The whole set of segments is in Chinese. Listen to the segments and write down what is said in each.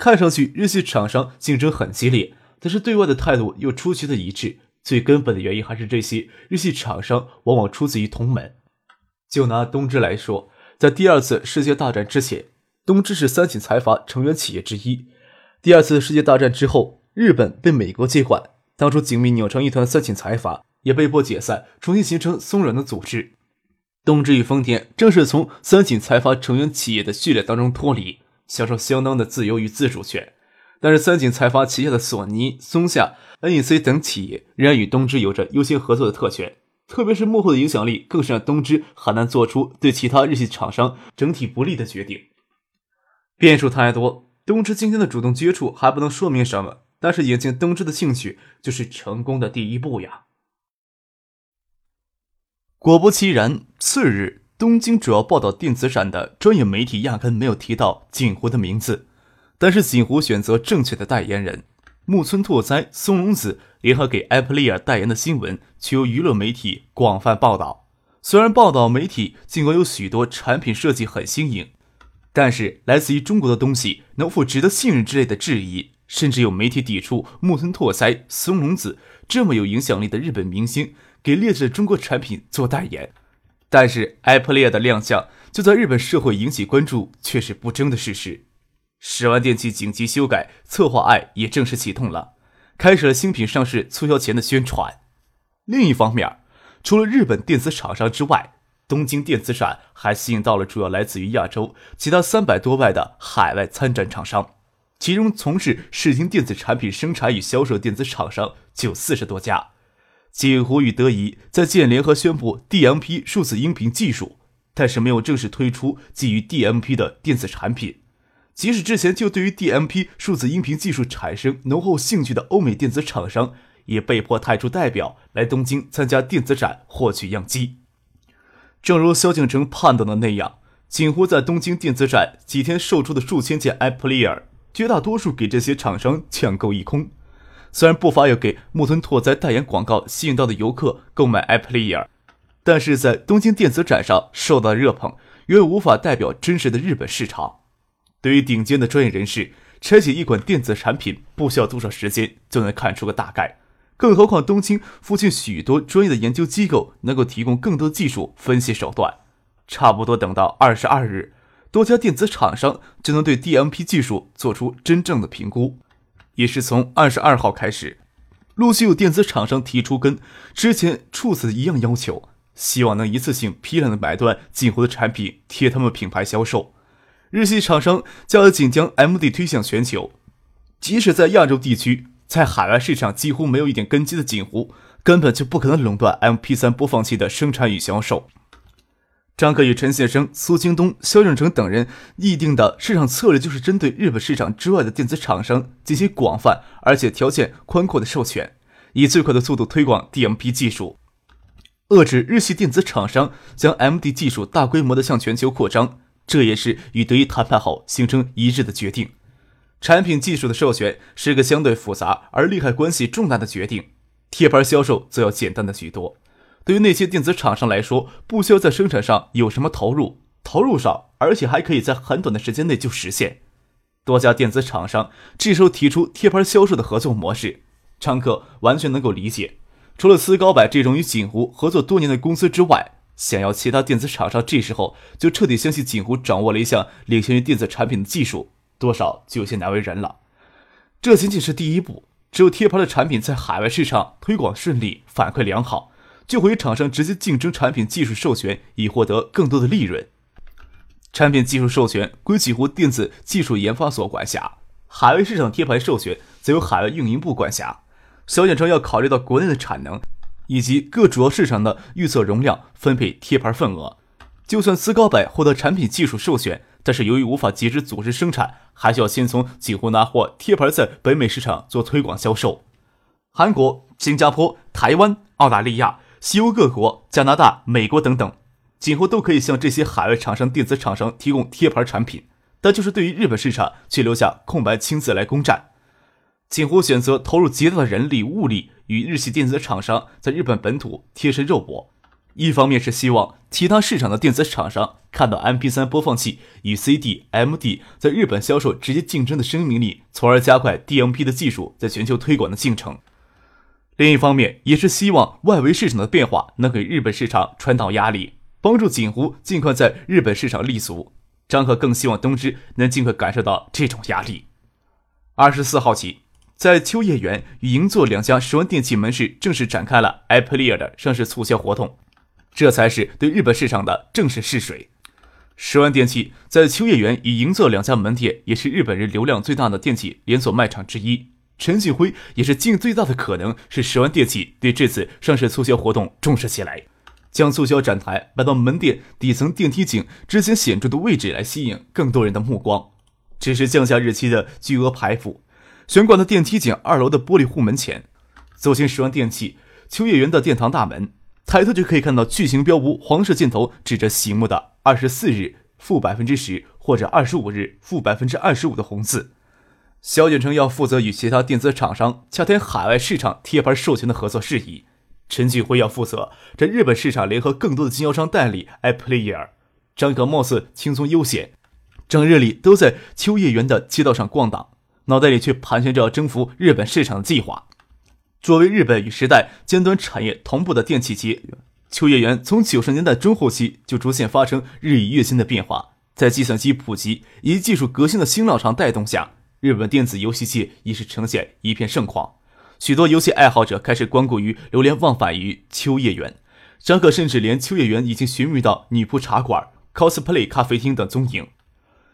看上去日系厂商竞争很激烈，但是对外的态度又出奇的一致。最根本的原因还是这些日系厂商往往出自于同门。就拿东芝来说，在第二次世界大战之前，东芝是三井财阀成员企业之一。第二次世界大战之后，日本被美国接管，当初紧密扭成一团三井财阀也被迫解散，重新形成松软的组织。东芝与丰田正是从三井财阀成员企业的序列当中脱离。享受相当的自由与自主权，但是三井财阀旗下的索尼、松下、NEC 等企业仍然与东芝有着优先合作的特权，特别是幕后的影响力，更是让东芝很难做出对其他日系厂商整体不利的决定。变数太多，东芝今天的主动接触还不能说明什么，但是引进东芝的兴趣就是成功的第一步呀。果不其然，次日。东京主要报道电子展的专业媒体压根没有提到锦湖的名字，但是锦湖选择正确的代言人木村拓哉、松隆子联合给艾普利尔代言的新闻，却由娱乐媒体广泛报道。虽然报道媒体尽管有许多产品设计很新颖，但是来自于中国的东西能否值得信任之类的质疑，甚至有媒体抵触木村拓哉、松隆子这么有影响力的日本明星给劣质的中国产品做代言。但是，艾普利亚的亮相就在日本社会引起关注，却是不争的事实。十万电器紧急修改策划案也正式启动了，开始了新品上市促销前的宣传。另一方面，除了日本电子厂商之外，东京电子展还吸引到了主要来自于亚洲其他三百多外的海外参展厂商，其中从事视听电子产品生产与销售电子厂商就四十多家。锦湖与德仪在建联合宣布 DMP 数字音频技术，但是没有正式推出基于 DMP 的电子产品。即使之前就对于 DMP 数字音频技术产生浓厚兴趣的欧美电子厂商，也被迫派出代表来东京参加电子展获取样机。正如萧敬腾判断的那样，锦湖在东京电子展几天售出的数千件 a p p l e r 绝大多数给这些厂商抢购一空。虽然不乏有给木村拓哉代言广告吸引到的游客购买 Apple Ear，但是在东京电子展上受到热捧，远远无法代表真实的日本市场。对于顶尖的专业人士，拆解一款电子产品不需要多少时间就能看出个大概，更何况东京附近许多专业的研究机构能够提供更多技术分析手段。差不多等到二十二日，多家电子厂商就能对 DMP 技术做出真正的评估。也是从二十二号开始，陆续有电子厂商提出跟之前处子一样要求，希望能一次性批量的买断锦湖的产品，贴他们品牌销售。日系厂商加紧将 MD 推向全球，即使在亚洲地区，在海外市场几乎没有一点根基的锦湖，根本就不可能垄断 MP3 播放器的生产与销售。张克与陈先生、苏京东、肖正成等人议定的市场策略，就是针对日本市场之外的电子厂商进行广泛而且条件宽阔的授权，以最快的速度推广 DMP 技术，遏制日系电子厂商将 MD 技术大规模的向全球扩张。这也是与德仪谈判后形成一致的决定。产品技术的授权是个相对复杂而利害关系重大的决定，贴牌销售则要简单的许多。对于那些电子厂商来说，不需要在生产上有什么投入，投入少，而且还可以在很短的时间内就实现。多家电子厂商这时候提出贴牌销售的合作模式，昌克完全能够理解。除了斯高柏这种与锦湖合作多年的公司之外，想要其他电子厂商这时候就彻底相信锦湖掌握了一项领先于电子产品的技术，多少就有些难为人了。这仅仅是第一步，只有贴牌的产品在海外市场推广顺利，反馈良好。就会与厂商直接竞争产品技术授权，以获得更多的利润。产品技术授权归几湖电子技术研发所管辖，海外市场贴牌授权则由海外运营部管辖。小简称要考虑到国内的产能以及各主要市场的预测容量，分配贴牌份额。就算斯高柏获得产品技术授权，但是由于无法及时组织生产，还需要先从几湖拿货贴牌，在北美市场做推广销售。韩国、新加坡、台湾、澳大利亚、西欧各国、加拿大、美国等等，今后都可以向这些海外厂商、电子厂商提供贴牌产品，但就是对于日本市场却留下空白，亲自来攻占。锦湖选择投入极大的人力物力，与日系电子厂商在日本本土贴身肉搏。一方面是希望其他市场的电子厂商看到 MP3 播放器与 CD、MD 在日本销售直接竞争的生命力，从而加快 DMP 的技术在全球推广的进程。另一方面，也是希望外围市场的变化能给日本市场传导压力，帮助锦湖尽快在日本市场立足。张可更希望东芝能尽快感受到这种压力。二十四号起。在秋叶原与银座两家十万电器门市正式展开了 Aprilia 的上市促销活动，这才是对日本市场的正式试水。十万电器在秋叶原与银座两家门店，也是日本人流量最大的电器连锁卖场之一。陈锦辉也是尽最大的可能，使十万电器对这次上市促销活动重视起来，将促销展台摆到门店底层电梯井之前显著的位置，来吸引更多人的目光。只是降下日期的巨额排付。悬挂的电梯井二楼的玻璃户门前，走进十万电器秋叶原的殿堂大门，抬头就可以看到巨型标无黄色箭头指着醒目的二十四日负百分之十或者二十五日负百分之二十五的红字。萧建成要负责与其他电子厂商洽谈海外市场贴牌授权的合作事宜，陈俊辉要负责在日本市场联合更多的经销商代理 iPlayer。张可貌似轻松悠闲，整日里都在秋叶原的街道上逛荡。脑袋里却盘旋着征服日本市场的计划。作为日本与时代尖端产业同步的电器街，秋叶原从九十年代中后期就逐渐发生日益跃新的变化。在计算机普及以技术革新的新浪潮带动下，日本电子游戏界已是呈现一片盛况。许多游戏爱好者开始光顾于流连忘返于秋叶原。张可甚至连秋叶原已经寻觅到女仆茶馆、cosplay 咖啡厅等踪影。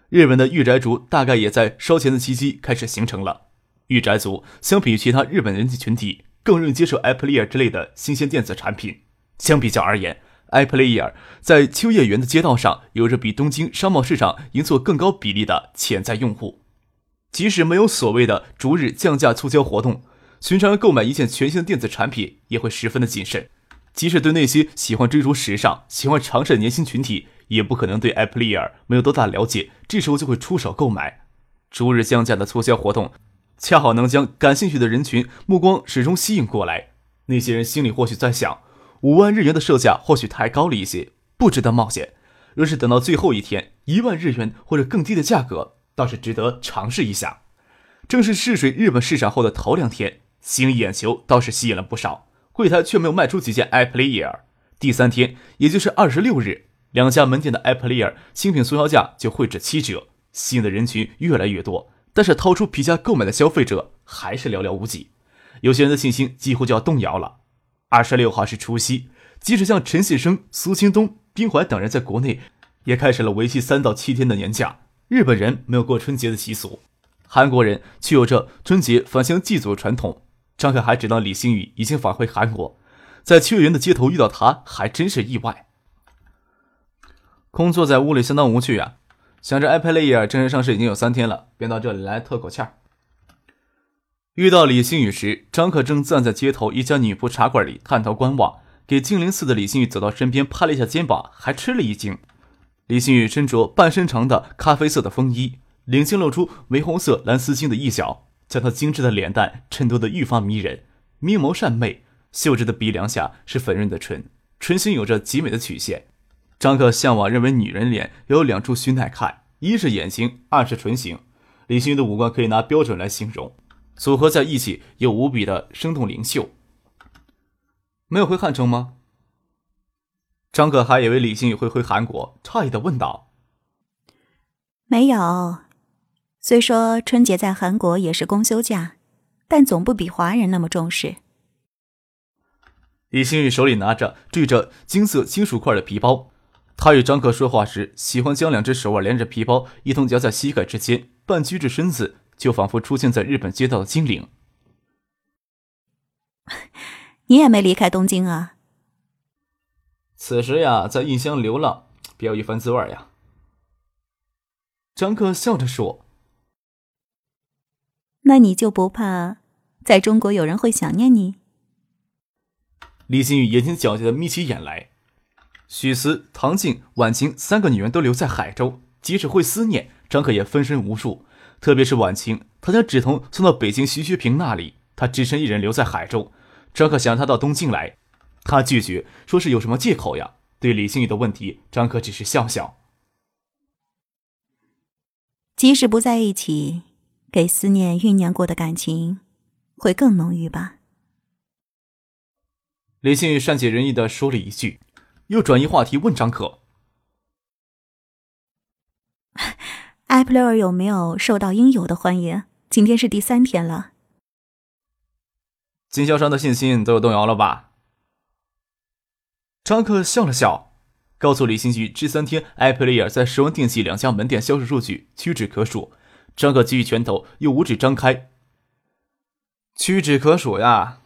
日本的御宅族大概也在烧钱的契机开始形成了。御宅族相比于其他日本人际群体，更容易接受 iPlayer 之类的新鲜电子产品。相比较而言，iPlayer 在秋叶原的街道上有着比东京商贸市场营做更高比例的潜在用户。即使没有所谓的逐日降价促销活动，寻常人购买一件全新的电子产品也会十分的谨慎。即使对那些喜欢追逐时尚、喜欢尝试的年轻群体。也不可能对 Apple Ear 没有多大了解，这时候就会出手购买。逐日降价的促销活动，恰好能将感兴趣的人群目光始终吸引过来。那些人心里或许在想：五万日元的售价或许太高了一些，不值得冒险。若是等到最后一天，一万日元或者更低的价格，倒是值得尝试一下。正是试水日本市场后的头两天，吸引眼球倒是吸引了不少，柜台却没有卖出几件 Apple Ear。第三天，也就是二十六日。两家门店的 Apple Ear 新品促销价就会至七折，吸引的人群越来越多，但是掏出皮夹购买的消费者还是寥寥无几，有些人的信心几乎就要动摇了。二十六号是除夕，即使像陈信生、苏清东、丁怀等人在国内也开始了为期三到七天的年假。日本人没有过春节的习俗，韩国人却有着春节返乡祭祖的传统。张可还知道李星宇已经返回韩国，在秋叶原的街头遇到他，还真是意外。空坐在屋里相当无趣啊！想着 iPad Air 正式上市已经有三天了，便到这里来透口气儿。遇到李星宇时，张可正站在街头一家女仆茶馆里探头观望。给精灵似的李星宇走到身边，拍了一下肩膀，还吃了一惊。李星宇身着半身长的咖啡色的风衣，领巾露出玫红色蓝丝巾的一角，将他精致的脸蛋衬托得愈发迷人。明眸善媚，秀直的鼻梁下是粉润的唇，唇形有着极美的曲线。张克向往认为女人脸有两处须耐看，一是眼睛，二是唇形。李星宇的五官可以拿标准来形容，组合在一起又无比的生动灵秀。没有回汉城吗？张可还以为李星宇会回韩国，诧异的问道：“没有。虽说春节在韩国也是公休假，但总不比华人那么重视。”李星宇手里拿着缀着金色金属块的皮包。他与张可说话时，喜欢将两只手腕连着皮包一同夹在膝盖之间，半屈着身子，就仿佛出现在日本街道的精灵。你也没离开东京啊？此时呀，在异乡流浪，别有一番滋味呀。张克笑着说：“那你就不怕在中国有人会想念你？”李新宇眼睛狡黠的眯起眼来。许思、唐静、婉晴三个女人都留在海州，即使会思念，张克也分身无术。特别是婉晴，她将止痛送到北京徐学平那里，她只身一人留在海州。张克想让她到东京来，他拒绝，说是有什么借口呀？对李星宇的问题，张可只是笑笑。即使不在一起，给思念酝酿过的感情，会更浓郁吧？李星宇善解人意的说了一句，又转移话题问张可：“埃普雷尔有没有受到应有的欢迎？今天是第三天了。”经销商的信心都有动摇了吧？张克笑了笑，告诉李新宇，这三天埃普雷尔在十万电器两家门店销售数据屈指可数。张克举起拳头，又五指张开：“屈指可数呀！”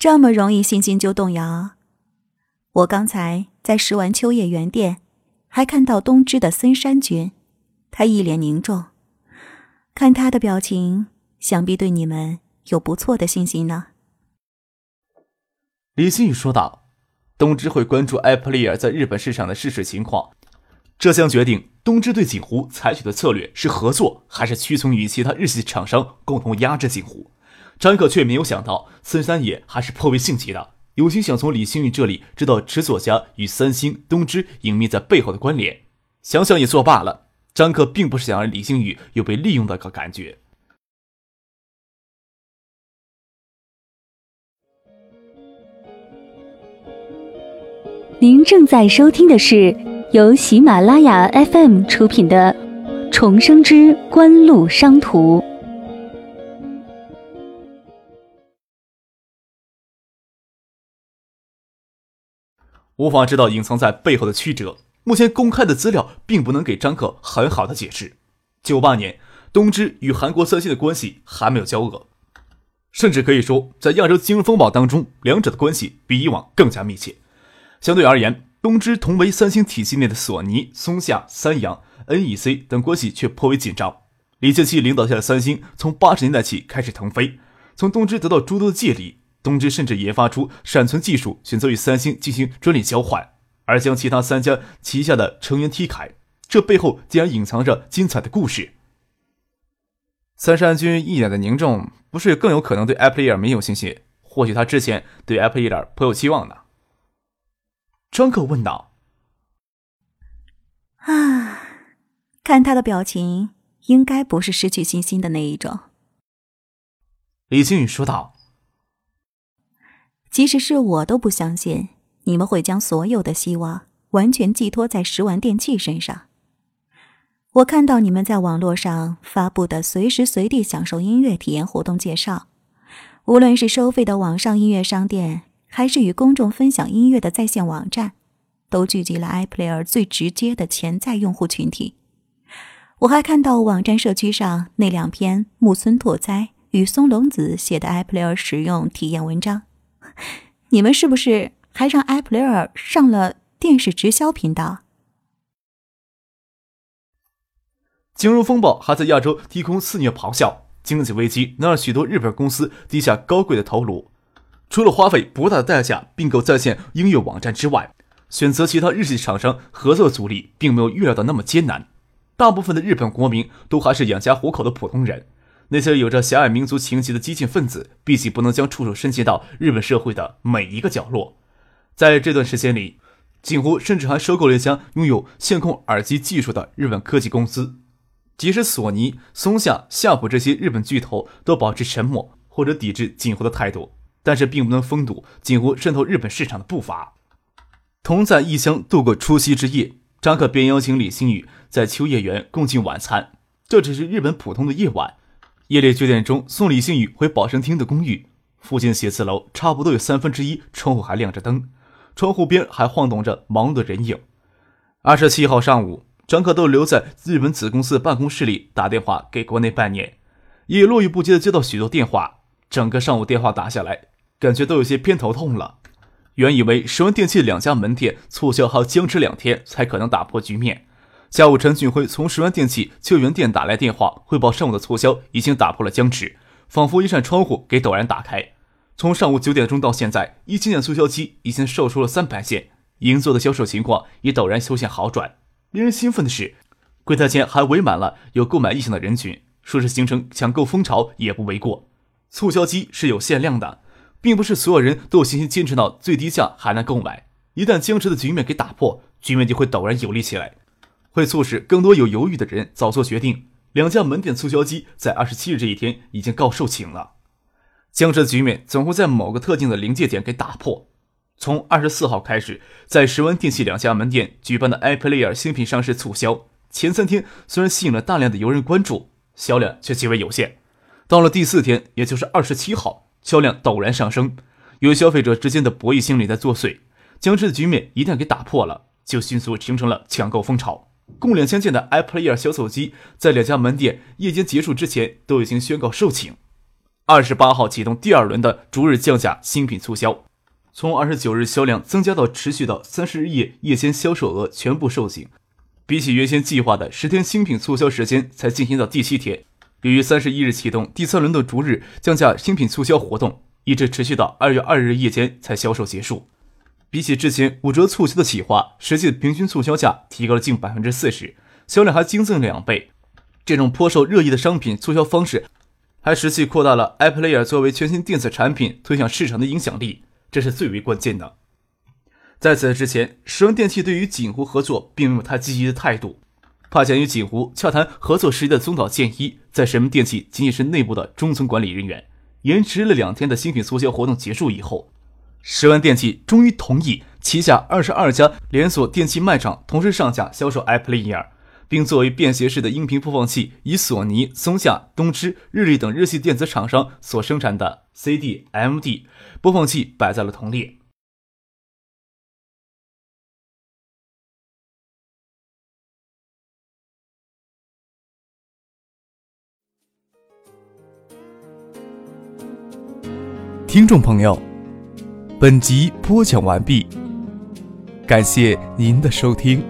这么容易信心就动摇？我刚才在石丸秋叶原店，还看到东芝的森山君，他一脸凝重，看他的表情，想必对你们有不错的信心呢。李新宇说道：“东芝会关注埃普利尔在日本市场的试水情况，这将决定东芝对锦湖采取的策略是合作，还是屈从于其他日系厂商共同压制锦湖。”张克却没有想到，森山野还是颇为性急的，有心想从李星宇这里知道池佐家与三星、东芝隐秘在背后的关联。想想也作罢了。张克并不是想让李星宇有被利用的个感觉。您正在收听的是由喜马拉雅 FM 出品的《重生之官路商途》。无法知道隐藏在背后的曲折。目前公开的资料并不能给张克很好的解释。九八年，东芝与韩国三星的关系还没有交恶，甚至可以说，在亚洲金融风暴当中，两者的关系比以往更加密切。相对而言，东芝同为三星体系内的索尼、松下、三洋、NEC 等关系却颇为紧张。李健熙领导下的三星从八十年代起开始腾飞，从东芝得到诸多的借力。东芝甚至研发出闪存技术，选择与三星进行专利交换，而将其他三家旗下的成员踢开。这背后竟然隐藏着精彩的故事。三山君一脸的凝重，不是更有可能对埃普利尔没有信心？或许他之前对埃普利尔颇有期望呢？张克问道。啊，看他的表情，应该不是失去信心的那一种。李星宇说道。即使是我都不相信，你们会将所有的希望完全寄托在食玩电器身上。我看到你们在网络上发布的随时随地享受音乐体验活动介绍，无论是收费的网上音乐商店，还是与公众分享音乐的在线网站，都聚集了 iPlayer 最直接的潜在用户群体。我还看到网站社区上那两篇木村拓哉与松隆子写的 iPlayer 使用体验文章。你们是不是还让埃普雷尔上了电视直销频道？金融风暴还在亚洲低空肆虐咆哮，经济危机能让许多日本公司低下高贵的头颅。除了花费不大的代价并购在线音乐网站之外，选择其他日系厂商合作阻力并没有预料到那么艰难。大部分的日本国民都还是养家糊口的普通人。那些有着狭隘民族情结的激进分子，毕竟不能将触手伸进到日本社会的每一个角落。在这段时间里，锦湖甚至还收购了一家拥有线控耳机技术的日本科技公司。即使索尼、松下、夏普这些日本巨头都保持沉默或者抵制锦湖的态度，但是并不能封堵锦湖渗透日本市场的步伐。同在异乡度过除夕之夜，张克便邀请李星宇在秋叶原共进晚餐。这只是日本普通的夜晚。夜里九点钟送李星宇回宝生厅的公寓，附近写字楼差不多有三分之一窗户还亮着灯，窗户边还晃动着忙碌的人影。二十七号上午，张克都留在日本子公司办公室里打电话给国内拜年，也络绎不绝的接到许多电话，整个上午电话打下来，感觉都有些偏头痛了。原以为十万电器两家门店促销还要僵持两天才可能打破局面，下午，陈俊辉从十万电器救援店打来电话，汇报上午的促销已经打破了僵持，仿佛一扇窗户给陡然打开。从上午九点钟到现在，一千件促销机已经售出了三百件，银座的销售情况也陡然出现好转。令人兴奋的是，柜台前还围满了有购买意向的人群，说是形成抢购风潮也不为过。促销机是有限量的，并不是所有人都有信心坚持到最低价还能购买。一旦僵持的局面给打破，局面就会陡然有利起来。会促使更多有犹豫的人早做决定。两家门店促销机在二十七日这一天已经告售罄了，僵持的局面总会在某个特定的临界点给打破。从二十四号开始，在十湾电器两家门店举办的 iPlayer 新品上市促销，前三天虽然吸引了大量的游人关注，销量却极为有限。到了第四天，也就是二十七号，销量陡然上升。有消费者之间的博弈心理在作祟，僵持的局面一旦给打破了，就迅速形成了抢购风潮。共两千件的 iPlayer 销售机，在两家门店夜间结束之前都已经宣告售罄。二十八号启动第二轮的逐日降价新品促销，从二十九日销量增加到持续到三十日夜夜间销售额全部售罄。比起原先计划的十天新品促销时间，才进行到第七天。由于三十一日启动第三轮的逐日降价新品促销活动，一直持续到二月二日夜间才销售结束。比起之前五折促销的企划，实际的平均促销价提高了近百分之四十，销量还激增两倍。这种颇受热议的商品促销方式，还实际扩大了 iPlayer 作为全新电子产品推向市场的影响力，这是最为关键的。在此之前，十万电器对于锦湖合作并没有太积极的态度。派遣与锦湖洽谈合作时机的中岛健一，在神门电器仅仅是内部的中层管理人员。延迟了两天的新品促销活动结束以后。十万电器终于同意旗下二十二家连锁电器卖场同时上架销售 Apple Ear，并作为便携式的音频播放器，以索尼、松下、东芝、日立等日系电子厂商所生产的 CD、MD 播放器摆在了同列。听众朋友。本集播讲完毕，感谢您的收听。